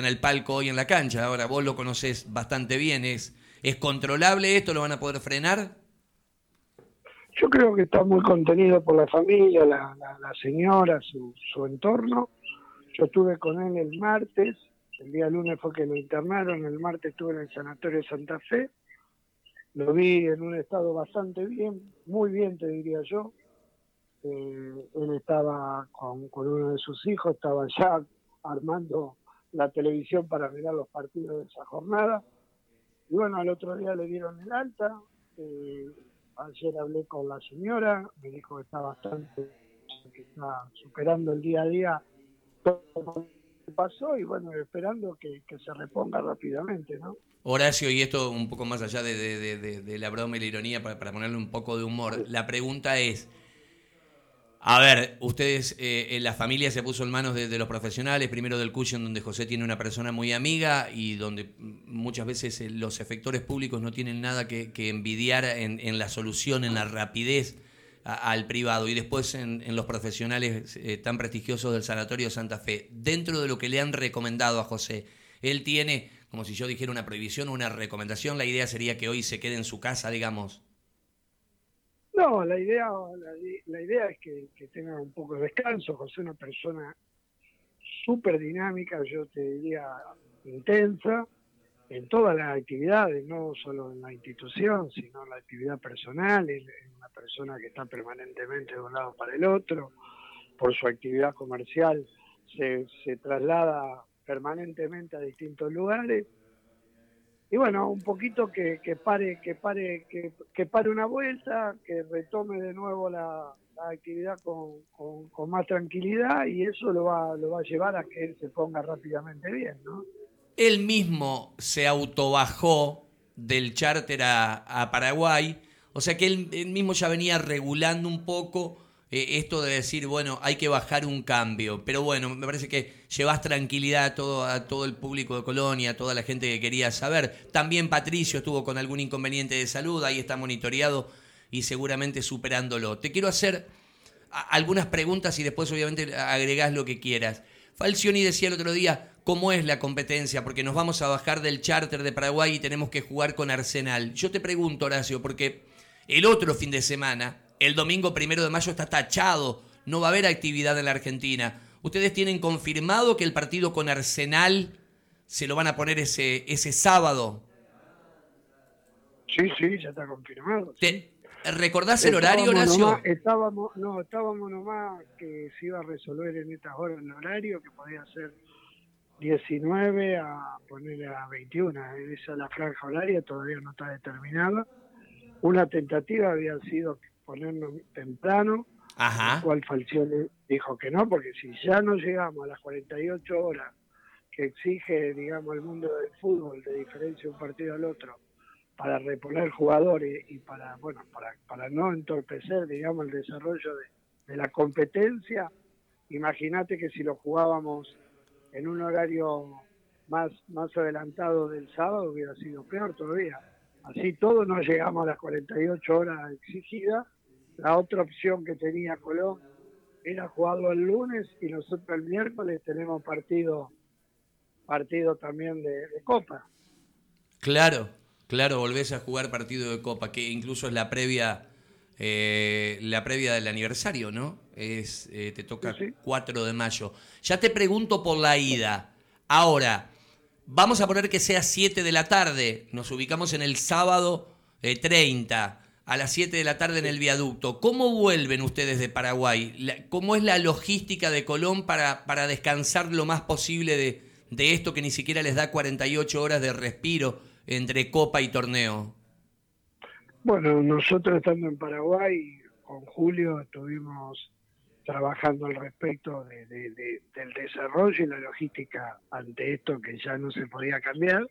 en el palco hoy en la cancha. Ahora vos lo conocés bastante bien. ¿Es, ¿Es controlable esto? ¿Lo van a poder frenar? Yo creo que está muy contenido por la familia, la, señora, su, su entorno. Yo estuve con él el martes, el día lunes fue que lo internaron, el martes estuve en el Sanatorio de Santa Fe. Lo vi en un estado bastante bien, muy bien te diría yo. Eh, él estaba con, con uno de sus hijos, estaba ya armando la televisión para mirar los partidos de esa jornada. Y bueno, al otro día le dieron el alta. Eh, ayer hablé con la señora, me dijo que está bastante, que está superando el día a día todo lo que pasó y bueno, esperando que, se reponga rápidamente, ¿no? Horacio, y esto un poco más allá de, la broma y la ironía, para, para ponerle un poco de humor, la pregunta es, a ver, ustedes, eh, en la familia se puso en manos de, los profesionales, primero del Cushion, donde José tiene una persona muy amiga y donde muchas veces eh, los efectores públicos no tienen nada que, envidiar en, la solución, en la rapidez al privado. Y después en, los profesionales eh, tan prestigiosos del Sanatorio Santa Fe. Dentro de lo que le han recomendado a José, él tiene, como si yo dijera una prohibición o una recomendación, la idea sería que hoy se quede en su casa, digamos. No, la idea, la, idea es que, tenga un poco de descanso. José es una persona súper dinámica, yo te diría intensa, en todas las actividades, no solo en la institución, sino en la actividad personal. Es una persona que está permanentemente de un lado para el otro. Por su actividad comercial se, se traslada permanentemente a distintos lugares y bueno, un poquito que, pare, que pare, que, pare una vuelta, que retome de nuevo la, actividad con, más tranquilidad y eso lo va, lo va a llevar a que él se ponga rápidamente bien, ¿no? Él mismo se autobajó del charter a, Paraguay, o sea que él mismo ya venía regulando un poco eh, esto de decir, bueno, hay que bajar un cambio. Pero bueno, me parece que llevas tranquilidad a todo, a todo el público de Colonia, a toda la gente que quería saber. También Patricio estuvo con algún inconveniente de salud, ahí está monitoreado y seguramente superándolo. Te quiero hacer algunas preguntas y después obviamente agregás lo que quieras. Falcioni decía el otro día, ¿cómo es la competencia? Porque nos vamos a bajar del charter de Paraguay y tenemos que jugar con Arsenal. Yo te pregunto, Horacio, porque el otro fin de semana el domingo primero de mayo está tachado, no va a haber actividad en la Argentina. ¿Ustedes tienen confirmado que el partido con Arsenal se lo van a poner ese, ese sábado? Sí, sí, ya está confirmado. ¿Recordás el horario, Horacio? estábamos, no, estábamos nomás que se iba a resolver en estas horas el horario, que podía ser 19 a poner a 21. Esa es la franja horaria, todavía no está determinada. Una tentativa había sido ponernos temprano, Ajá. cual Falcione dijo que no, porque si ya no llegamos a las 48 horas que exige, digamos, el mundo del fútbol, de diferencia un partido al otro, para reponer jugadores y para, bueno, para, para no entorpecer, digamos, el desarrollo de, de la competencia, imagínate que si lo jugábamos en un horario más, más adelantado del sábado hubiera sido peor todavía. Así todo no llegamos a las 48 horas exigidas la otra opción que tenía Colón era jugarlo el lunes y nosotros el miércoles tenemos partido partido también de, Copa. Claro, claro, volvés a jugar partido de Copa, que incluso es la previa eh, la previa del aniversario, ¿no? Es eh, te toca 4 de mayo. Ya te pregunto por la ida. Ahora, vamos a poner que sea 7 de la tarde. Nos ubicamos en el sábado de 30 a las 7 de la tarde en el viaducto. ¿Cómo vuelven ustedes de Paraguay? ¿Cómo es la logística de Colón para, para descansar lo más posible de, de esto que ni siquiera les da 48 horas de respiro entre copa y torneo? Bueno, nosotros estando en Paraguay, con Julio estuvimos trabajando al respecto de, del desarrollo y la logística ante esto que ya no se podía cambiar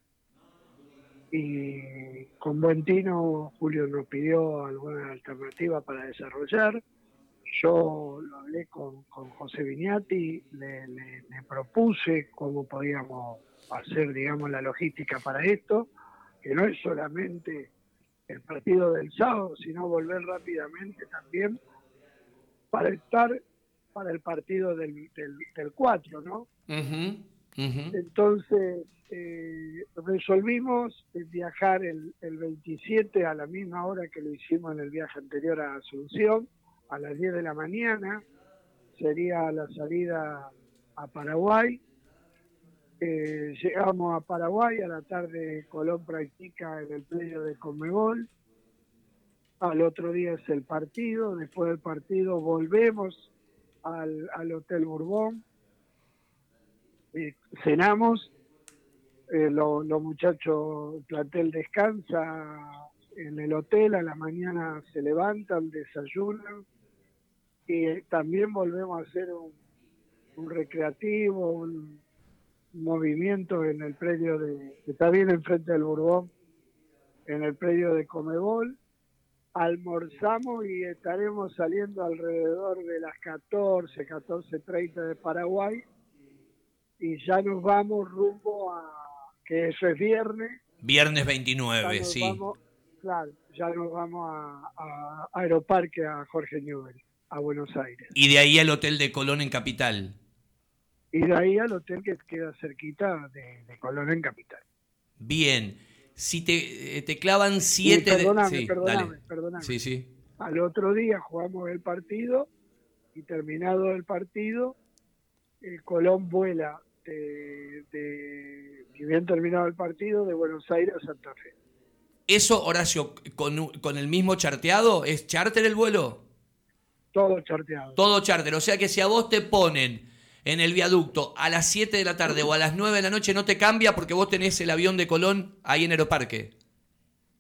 y con buen tino Julio nos pidió alguna alternativa para desarrollar. Yo lo hablé con, José Viñati, le, propuse cómo podíamos hacer, digamos, la logística para esto, que no es solamente el partido del sábado, sino volver rápidamente también para estar para el partido del, del, 4, ¿no? Entonces eh, resolvimos viajar el, el 27 a la misma hora que lo hicimos en el viaje anterior a Asunción, a las 10 de la mañana, sería la salida a Paraguay. Eh, llegamos a Paraguay, a la tarde Colón practica en el predio de Conmebol. Al otro día es el partido, después del partido volvemos al, al Hotel Bourbon, eh, cenamos, eh, los muchachos, el plantel descansa en el hotel, a la mañana se levantan, desayunan y también volvemos a hacer un, recreativo, un, movimiento en el predio de, que está bien enfrente del Bourbon, en el predio de Comebol. Almorzamos y estaremos saliendo alrededor de las 14, 14.30 de Paraguay y ya nos vamos rumbo a, que eso es viernes. Viernes 29, sí. claro, ya nos vamos a, a Aeroparque a Jorge Newbery a Buenos Aires. Y de ahí al Hotel de Colón en Capital. Y de ahí al hotel que queda cerquita de, Colón en Capital. Bien. Si te, eh, te clavan siete... perdóname, de... perdóname, perdóname. Sí, sí. Al otro día jugamos el partido y terminado el partido, el Colón vuela de, de, bien terminado el partido, de Buenos Aires a Santa Fe. ¿Eso, Horacio, con, con el mismo charteado? ¿Es charter el vuelo? Todo charteado. Todo charter. O sea que si a vos te ponen en el viaducto a las 7 de la tarde o a las 9 de la noche, no te cambia porque vos tenés el avión de Colón ahí en Aeroparque.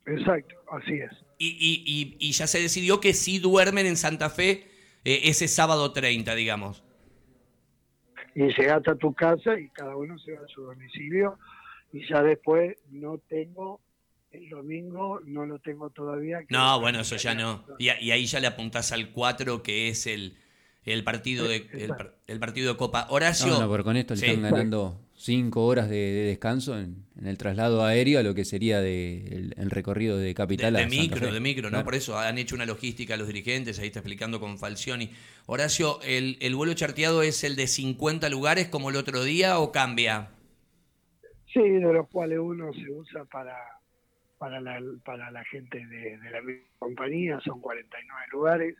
Exacto, así es. Y, y, ya se decidió que sí duermen en Santa Fe eh, ese sábado 30, digamos. Y llegaste a tu casa y cada uno se va a su domicilio y ya después no tengo el domingo no lo tengo todavía. No, bueno, eso ya no. Y, ahí ya le apuntás al 4, que es el, el partido de el, partido de Copa. Horacio. No, pero con esto le están ganando 5 horas de, descanso en, el traslado aéreo a lo que sería de, el, recorrido de capital de, a micro, de micro, ¿no? Por eso han hecho una logística los dirigentes, ahí está explicando con Falcioni. Horacio, ¿el, ¿el vuelo charteado es el de 50 lugares como el otro día o cambia? Sí, de los cuales uno se usa para para la, para la gente de, la compañía, son 49 lugares.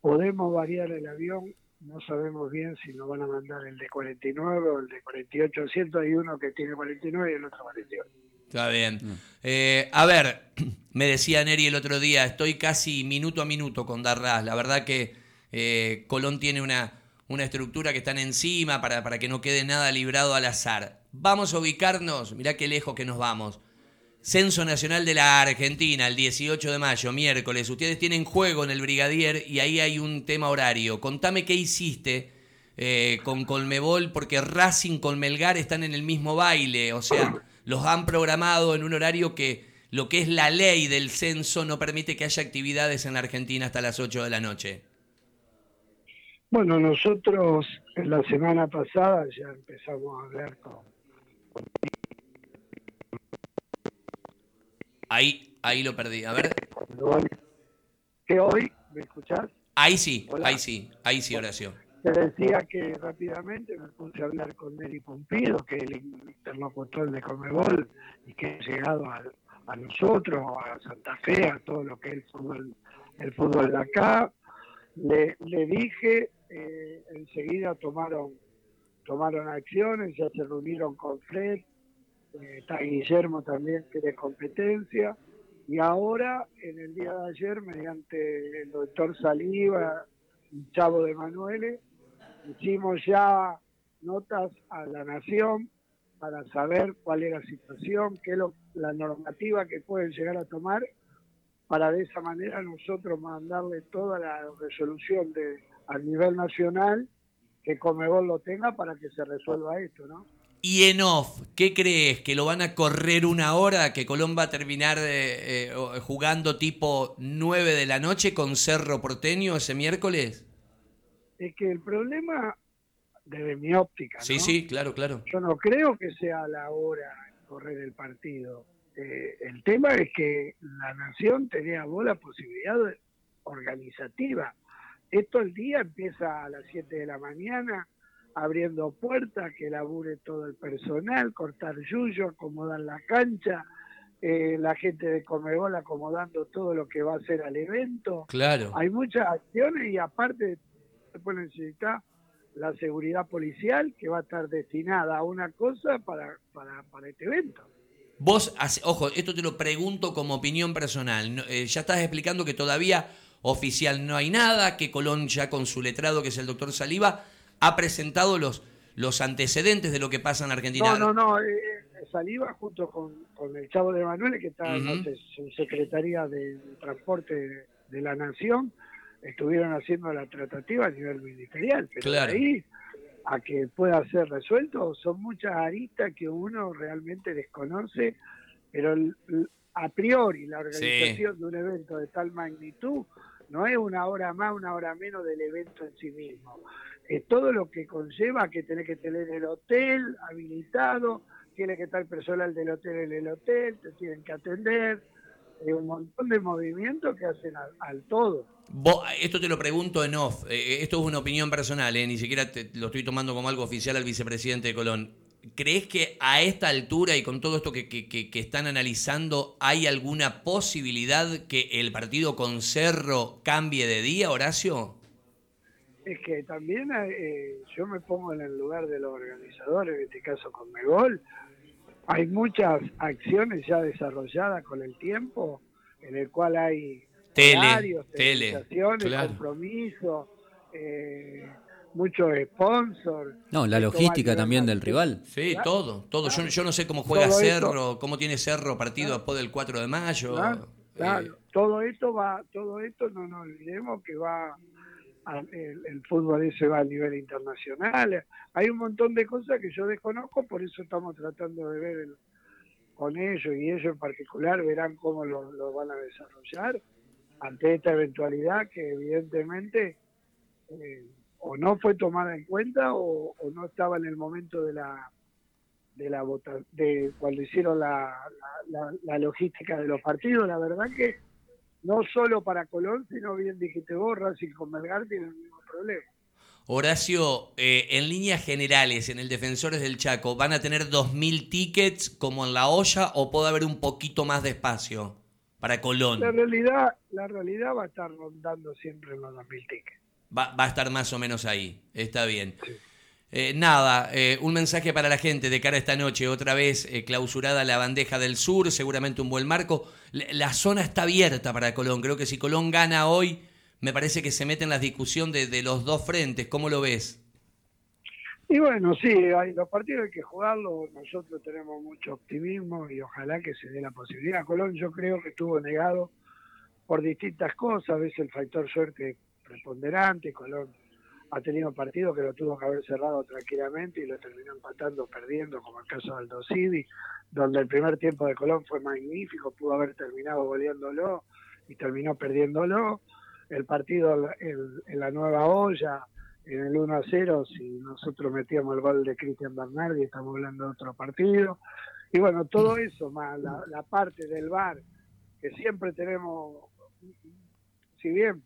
Podemos variar el avión, no sabemos bien si nos van a mandar el de 49 o el de 48 asientos, hay uno que tiene 49 y el otro 48. Está bien. Mm. Eh, a ver, me decía Neri el otro día, estoy casi minuto a minuto con Darras. La verdad que eh, Colón tiene una, una estructura que están encima para, para que no quede nada librado al azar. Vamos a ubicarnos, mirá qué lejos que nos vamos. Censo Nacional de la Argentina, el 18 de mayo, miércoles. Ustedes tienen juego en el Brigadier y ahí hay un tema horario. Contame qué hiciste eh, con Colmebol, porque Racing con Melgar están en el mismo baile. O sea, los han programado en un horario que lo que es la ley del censo no permite que haya actividades en la Argentina hasta las 8 de la noche. Bueno, nosotros en la semana pasada ya empezamos a hablar con Ahí, ahí lo perdí. A ver. Que hoy, ¿me escuchás? Ahí sí, ahí sí, ahí sí, Horacio. Te decía que rápidamente me puse a hablar con Neri Pompido, que es el interlocutor de Comebol y que ha llegado a, nosotros, a Santa Fe, a todo lo que es el fútbol, el fútbol de acá. Le, le dije, eh, enseguida tomaron tomaron acciones, ya se reunieron con Fred, está Guillermo también que de competencia, y ahora, en el día de ayer, mediante el doctor Saliva y Chavo de Manuele, hicimos ya notas a la Nación para saber cuál es la situación, qué es la normativa que pueden llegar a tomar, para de esa manera nosotros mandarle toda la resolución de a nivel nacional que Comebol lo tenga para que se resuelva esto, ¿no? Y en off, ¿qué crees? ¿Que lo van a correr una hora? ¿Que Colón va a terminar eh, eh, jugando tipo 9 de la noche con Cerro Porteño ese miércoles? Es que el problema, desde mi óptica. Sí, sí, claro, claro. Yo no creo que sea la hora de correr el partido. Eh, el tema es que la nación tenía vos la posibilidad organizativa. Esto el día empieza a las 7 de la mañana abriendo puertas, que labure todo el personal, cortar yuyo, acomodar la cancha, eh, la gente de Comebol acomodando todo lo que va a hacer al evento. Claro. Hay muchas acciones y aparte se puede necesitar la seguridad policial que va a estar destinada a una cosa para, para, para este evento. Vos, ojo, esto te lo pregunto como opinión personal. Eh, ya estás explicando que todavía oficial no hay nada, que Colón ya con su letrado, que es el doctor Saliva, ha presentado los, los antecedentes de lo que pasa en Argentina. No, no, no. Eh, eh, Saliva junto con, el Chavo de Manuel, que está en Secretaría de, Transporte de, la Nación, estuvieron haciendo la tratativa a nivel ministerial. Pero claro. ahí a que pueda ser resuelto son muchas aristas que uno realmente desconoce, pero a priori la organización de un evento de tal magnitud no es una hora más, una hora menos del evento en sí mismo. Es todo lo que conlleva que tener que tener el hotel habilitado, tiene que estar personal del hotel en el hotel, te tienen que atender, un montón de movimientos que hacen al, todo. esto te lo pregunto en off, eh, eh, esto es una opinión personal, eh, ni siquiera lo estoy tomando como algo oficial al vicepresidente de Colón. ¿Crees que a esta altura y con todo esto que, que, están analizando hay alguna posibilidad que el partido con Cerro cambie de día, Horacio? Es que también yo me pongo en el lugar de los organizadores, en este caso con Megol, hay muchas acciones ya desarrolladas con el tiempo, en el cual hay tele, tele, compromisos, eh, muchos sponsors. No, la logística también del rival. Sí, todo, todo. Yo, yo, no sé cómo juega Cerro, cómo tiene Cerro partido después del 4 de mayo. Claro, eh. todo esto va, todo esto no nos olvidemos que va el, fútbol ese va a nivel internacional. Hay un montón de cosas que yo desconozco, por eso estamos tratando de ver con ellos y ellos en particular verán cómo lo, van a desarrollar ante esta eventualidad que evidentemente eh, o no fue tomada en cuenta o, no estaba en el momento de la de la de cuando hicieron la, la logística de los partidos la verdad que no solo para Colón, sino bien dijiste vos, Racing con Melgar tiene el mismo problema. Horacio, eh, en líneas generales, en el Defensores del Chaco, ¿van a tener 2.000 tickets como en la olla o puede haber un poquito más de espacio para Colón? La realidad, la realidad va a estar rondando siempre los 2.000 tickets. Va, va, a estar más o menos ahí, está bien. Eh, nada, eh, un mensaje para la gente de cara a esta noche, otra vez eh, clausurada la bandeja del sur, seguramente un buen marco. La, zona está abierta para Colón, creo que si Colón gana hoy, me parece que se mete en la discusión de, los dos frentes, ¿cómo lo ves? Y bueno, sí, hay, los partidos hay que jugarlos, nosotros tenemos mucho optimismo y ojalá que se dé la posibilidad. Colón yo creo que estuvo negado por distintas cosas, a veces el factor suerte preponderante, Colón ha tenido partidos que lo tuvo que haber cerrado tranquilamente y lo terminó empatando, perdiendo, como el caso del Dosivi, donde el primer tiempo de Colón fue magnífico, pudo haber terminado goleándolo y terminó perdiéndolo. El partido en, la nueva olla, en el 1 a 0, si nosotros metíamos el gol de Cristian Bernardi, estamos hablando de otro partido. Y bueno, todo eso, más la, la parte del bar, que siempre tenemos, si bien,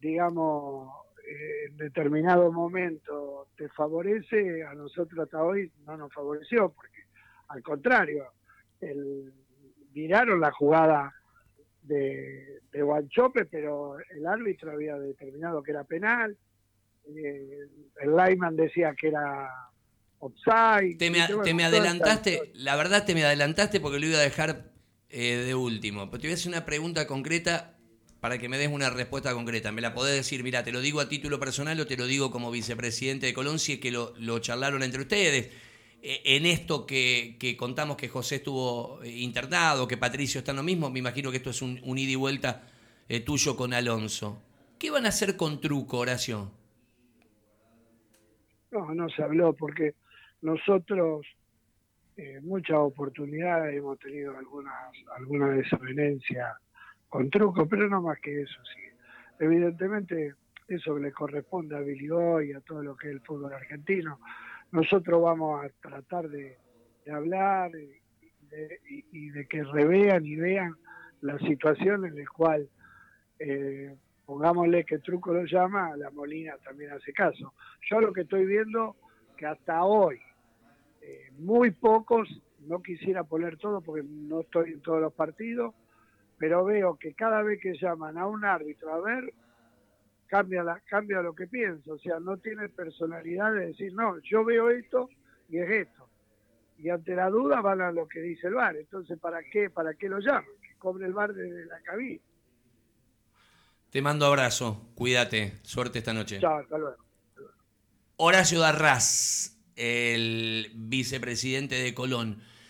digamos, en determinado momento te favorece, a nosotros hasta hoy no nos favoreció, porque al contrario, el, miraron la jugada de, de Guanchope, pero el árbitro había determinado que era penal, eh, el Lyman decía que era offside. Te me, adelantaste, la verdad te me adelantaste porque lo iba a dejar eh, de último, pero te voy a hacer una pregunta concreta para que me des una respuesta concreta. Me la podés decir, mira, te lo digo a título personal o te lo digo como vicepresidente de Colón, si es que lo, charlaron entre ustedes. E, en esto que, contamos que José estuvo eh, internado, que Patricio está en lo mismo, me imagino que esto es un, ida y vuelta eh, tuyo con Alonso. ¿Qué van a hacer con Truco, Horacio? No, no se habló porque nosotros eh, muchas oportunidades hemos tenido algunas alguna desavenencia con truco, pero no más que eso, sí. Evidentemente, eso le corresponde a Billy Boy, a todo lo que es el fútbol argentino. Nosotros vamos a tratar de, hablar y de, que revean y vean la situación en la cual, eh, pongámosle que Truco lo llama, la Molina también hace caso. Yo lo que estoy viendo que hasta hoy eh, muy pocos, no quisiera poner todo porque no estoy en todos los partidos, pero veo que cada vez que llaman a un árbitro a ver, cambia, la, cambia lo que pienso, o sea, no tiene personalidad de decir, no, yo veo esto y es esto. Y ante la duda van a lo que dice el bar, entonces ¿para qué, para qué lo llaman? Que cobre el bar desde la cabina. Te mando abrazo, cuídate, suerte esta noche. Chao, hasta luego. Horacio Darraz, el vicepresidente de Colón.